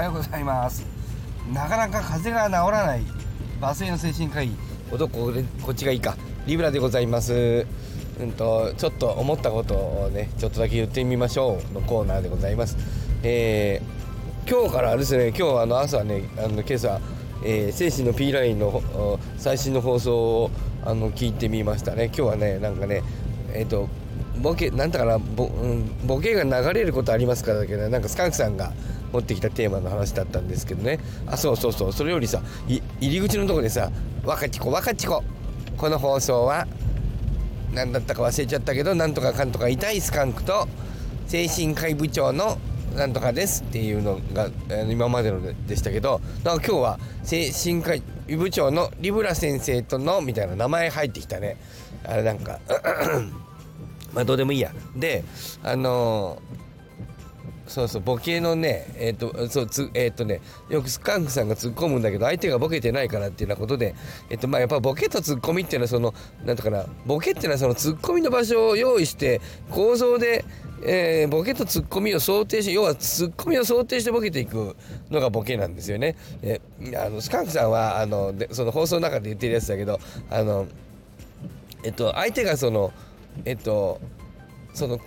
はようございます。なかなか風邪が治らない。バスへの精神科医。男ここっちがいいか。リブラでございます。うんとちょっと思ったことをねちょっとだけ言ってみましょう。のコーナーでございます。えー、今日からですね。今日あの朝ねあの今朝、えー、精神の P ラインの最新の放送をあの聞いてみましたね。今日はねなんかねえっ、ー、とボケなんだかなボ,、うん、ボケが流れることありますからだけどなんかスカンクさんが持ってきたテーマの話だったんですけどね。あそうそうそうそれよりさ入り口のとこでさ「若ちこ若ちここの放送は何だったか忘れちゃったけどなんとかかんとか痛いスカンクと精神科医部長のなんとかですっていうのが今までのでしたけどだか今日は精神科医部長のリブラ先生とのみたいな名前入ってきたね。あれなんかまあどうでもいいやであのーそうそうボケのねえっ、ー、とそうつえっ、ー、とねよくスカンクさんが突っ込むんだけど相手がボケてないからっていうようなことでえっ、とまあやっぱボケとツッコミっていうのはそのなんとかなボケっていうのはそのツッコミの場所を用意して構造でえー、ボケとツッコミを想定して要はツッコミを想定してボケていくのがボケなんですよね。えあのスカンクさんはあのでその放送の中で言ってるやつだけどあのえっと相手がそのえっとその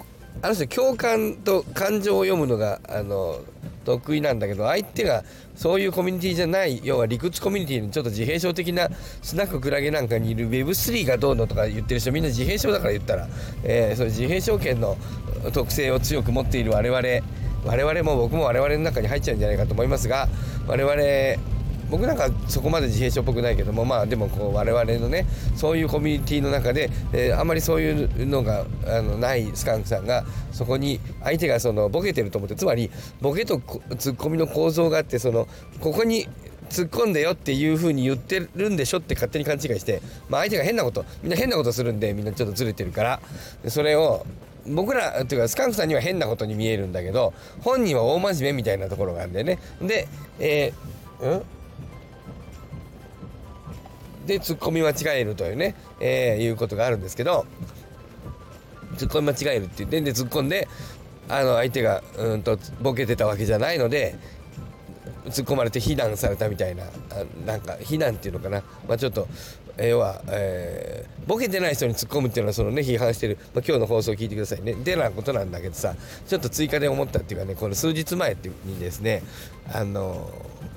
あの人共感と感情を読むのがあの得意なんだけど相手がそういうコミュニティじゃない要は理屈コミュニティにちょっと自閉症的なスナッククラゲなんかにいる Web3 がどうのとか言ってる人みんな自閉症だから言ったら、えー、その自閉症圏の特性を強く持っている我々我々も僕も我々の中に入っちゃうんじゃないかと思いますが我々僕なんかそこまで自閉症っぽくないけどもまあでもこう我々のねそういうコミュニティの中で、えー、あんまりそういうのがあのないスカンクさんがそこに相手がそのボケてると思ってつまりボケとツッコミの構造があってそのここに突っ込んでよっていう風に言ってるんでしょって勝手に勘違いして、まあ、相手が変なことみんな変なことするんでみんなちょっとずれてるからそれを僕らっていうかスカンクさんには変なことに見えるんだけど本人は大真面目みたいなところがあるんでね。でえー、ん？で突っ込み間違えるというね、えー、いうことがあるんですけど。突っ込み間違えるって言ってで突っ込んであの相手がうんとボケてたわけじゃないので突っ込まれて非難されたみたいななんか非難っていうのかな、まあ、ちょっと要は、えー、ボケてない人に突っ込むっていうのはそのね批判してる、まあ、今日の放送を聞いてくださいね。でなことなんだけどさちょっと追加で思ったっていうかねこの数日前にですねあの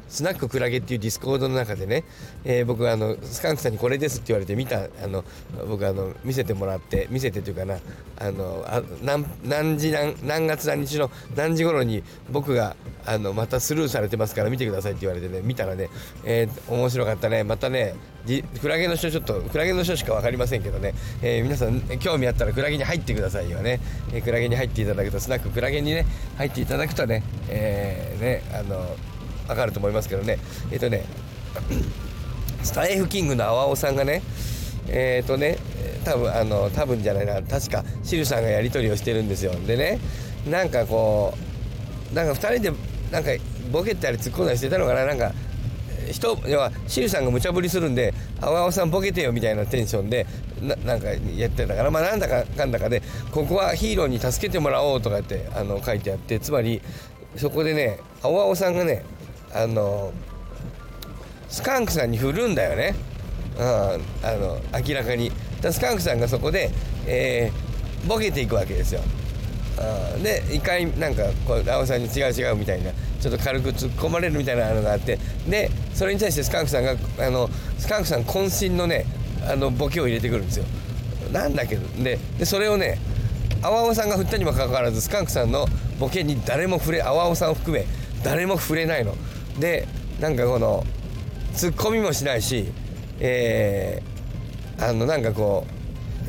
スナッククラゲっていうディスコードの中でね、えー、僕あのスカンクさんにこれですって言われて見たあの僕あの見せてもらって見せてというかなあのあ何何時何何月何日の何時頃に僕があのまたスルーされてますから見てくださいって言われてね見たらね、えー、面白かったねまたねクラゲの人ちょっとクラゲの人しか分かりませんけどね、えー、皆さん興味あったらクラゲに入ってくださいよね、えー、クラゲに入っていただくとスナッククラゲにね入っていただくとね,、えーね、あの分かると思いますけどね。えっ、ー、とねスタイフキングの阿波尾さんがねえっ、ー、とね多分あの多分じゃないな。確かシルさんがやり取りをしてるんですよ。でねなんかこうなんか2人でなんかボケたり突っ込んだりしてたのかな。なんか人要はシルさんが無茶ぶりするんで「あわおさんボケてよ」みたいなテンションでななんかやってたから。まあなんだかかんだかでここはヒーローに助けてもらおうとかってあの書いてあって。つまりそこでねあわおさんがねあのスカンクさんに振るんだよね、うん、あの明らかに。だスカンクさんがそこで、えー、ボケていくわけですよ、うん、で一回なんかこう青さんに違う違うみたいなちょっと軽く突っ込まれるみたいなのがあってでそれに対してスカンクさんがあのスカンクさん渾身のねあのボケを入れてくるんですよ。なんだけどででそれをねあわおさんが振ったにもかかわらずスカンクさんのボケに誰も触れあわおさんを含め誰も触れないの。でなんかこのツッコミもしないしえー、あのなんかこう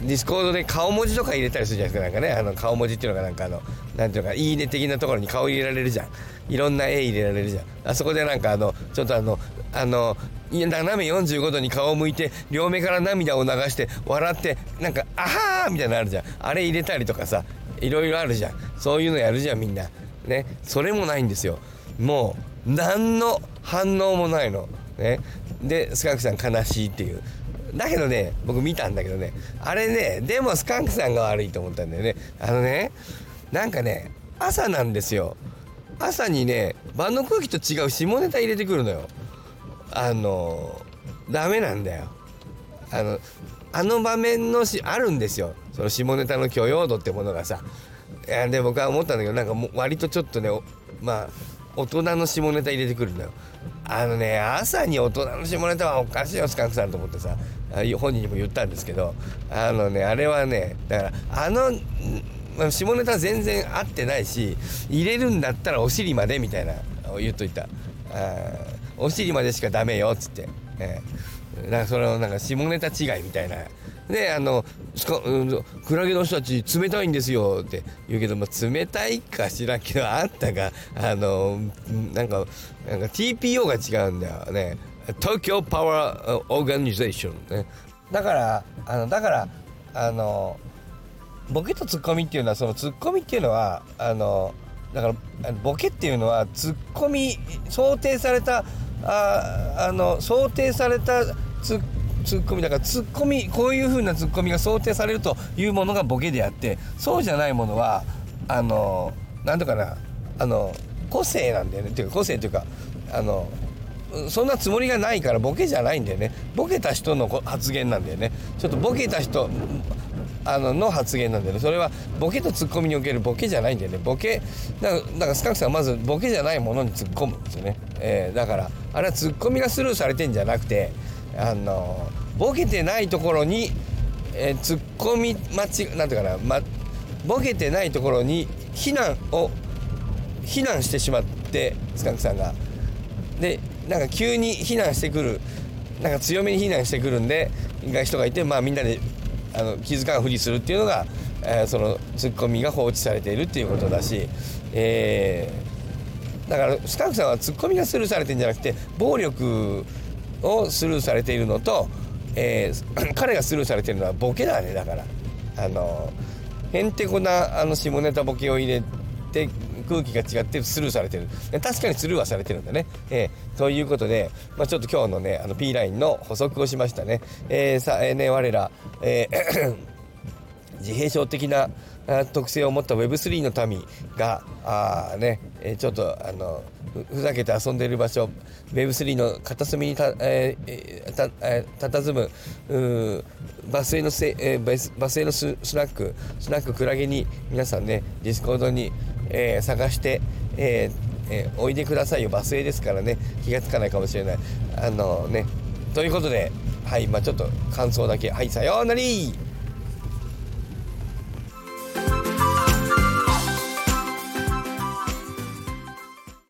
ディスコードで顔文字とか入れたりするじゃないですかなんかね。あの顔文字っていうのがなんかあのなんていうかいいね的なところに顔入れられるじゃん。いろんな絵入れられるじゃん。あそこでなんかあのちょっとあのあの斜め45度に顔を向いて両目から涙を流して笑ってなんか「あはー!」みたいなのあるじゃん。あれ入れたりとかさいろいろあるじゃん。そういうのやるじゃんみんな。ね。それもないんですよ。もう何の反応もないの。ね、でスカンクさん悲しいっていう。だけどね僕見たんだけどね。あれねでもスカンクさんが悪いと思ったんだよね。あのねなんかね朝なんですよ。朝にね場の空気と違う下ネタ入れてくるのよ。あのダメなんだよ。あのあの場面のしあるんですよ。その下ネタの許容度ってものがさ。いやで僕は思ったんだけどなんかもう割とちょっとねまあ大人の下ネタ入れてくるんだよ。あのね朝に大人の下ネタはおかしいよスカンクさんと思ってさ本人にも言ったんですけどあのねあれはねだからあの下ネタ全然合ってないし入れるんだったらお尻までみたいな言っといた。お尻までしかダメよっつって、えー、なんかそのなんか下ネタ違いみたいなであのうん、クラゲの人たち冷たいんですよって言うけど、まあ、冷たいか知らけどあんたがあのなんかなんか TPO が違うんだよね。東京パワーオーガニゼーションね。だからあのだからあのボケとツッコミっていうのはそのツッコミっていうのはあのだからボケっていうのはツッコミ想定されたああの想定されたツッコミツッコミだからツッコミこういう風なツッコミが想定されるというものがボケであってそうじゃないものはあのなんとかなあの個性なんだよね。っていうか個性っていうかあのそんなつもりがないからボケじゃないんだよね。ボケた人の発言なんだよね。ちょっとボケた人あのの発言なんだよね。それはボケとツッコミにおけるボケじゃないんだよね。ボケだかだからスカンクさんはまずボケじゃないものに突っ込むんですよね、えー、だからあれはツッコミがスルーされてんじゃなくてあのボケてないところに、えー、突っ込み待ちなんていうかな、ま、ボケてないところに避難を避難してしまってスカンクさんが。でなんか急に避難してくるなんか強めに避難してくるんで人がいてまあみんなであの気づかんふりするっていうのが、えー、そのツッコミが放置されているっていうことだし、えー、だからスカンクさんはツッコミがスルーされてるんじゃなくて暴力をスルーされているのと、えー、彼がスルーされているのはボケだねだから。あのへんてこなあの下ネタボケを入れて空気が違ってスルーされてる。確かにスルーはされてるんだね、えー、ということで、まあ、ちょっと今日のねあの P ラインの補足をしましたね、えー、さえー、ね我ら、えー自閉症的な特性を持った Web3 の民があね、ちょっとあのふざけて遊んでいる場所 Web3 の片隅にた、えー、たえー、佇むバスへのせ、えー、バスへのスナックスナッククラゲに皆さんねディスコードに、えー、探して、えーえー、おいでくださいよ。バスへですからね。気が付かないかもしれない。あのね。ということではいまあちょっと感想だけ。はいさようなら。